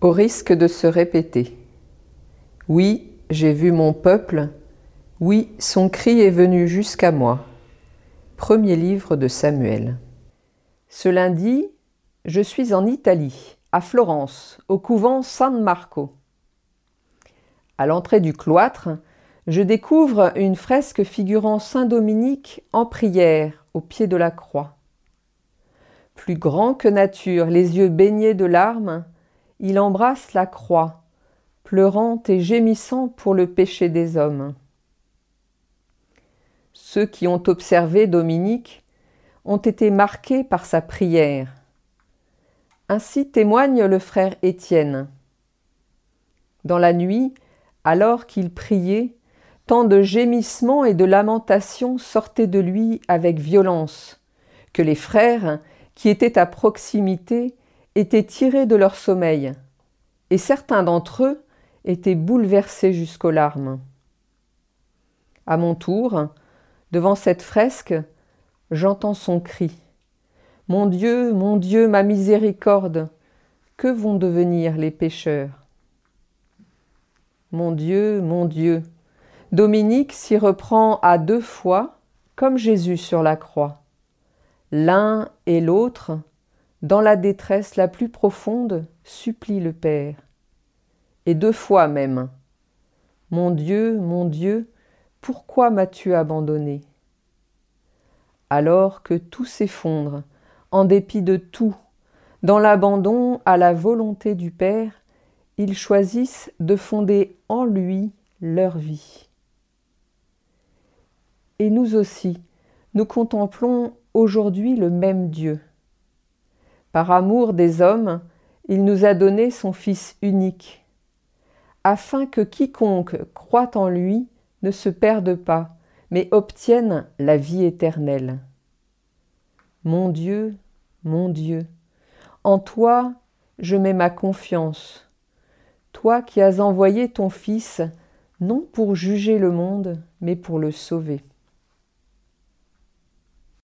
Au risque de se répéter. Oui, j'ai vu mon peuple, oui, son cri est venu jusqu'à moi. Premier livre de Samuel. Ce lundi, je suis en Italie, à Florence, au couvent San Marco. À l'entrée du cloître, je découvre une fresque figurant Saint Dominique en prière au pied de la croix. Plus grand que nature, les yeux baignés de larmes, il embrasse la croix, pleurant et gémissant pour le péché des hommes. Ceux qui ont observé Dominique ont été marqués par sa prière. Ainsi témoigne le frère Étienne. Dans la nuit, alors qu'il priait, tant de gémissements et de lamentations sortaient de lui avec violence, que les frères, qui étaient à proximité, étaient tirés de leur sommeil, et certains d'entre eux étaient bouleversés jusqu'aux larmes. À mon tour, devant cette fresque, j'entends son cri. Mon Dieu, mon Dieu, ma miséricorde, que vont devenir les pécheurs? Mon Dieu, mon Dieu, Dominique s'y reprend à deux fois, comme Jésus sur la croix. L'un et l'autre dans la détresse la plus profonde, supplie le Père. Et deux fois même. Mon Dieu, mon Dieu, pourquoi m'as-tu abandonné? Alors que tout s'effondre, en dépit de tout, dans l'abandon à la volonté du Père, ils choisissent de fonder en lui leur vie. Et nous aussi, nous contemplons aujourd'hui le même Dieu par amour des hommes, il nous a donné son Fils unique, afin que quiconque croit en lui ne se perde pas, mais obtienne la vie éternelle. Mon Dieu, mon Dieu, en toi je mets ma confiance, toi qui as envoyé ton Fils, non pour juger le monde, mais pour le sauver.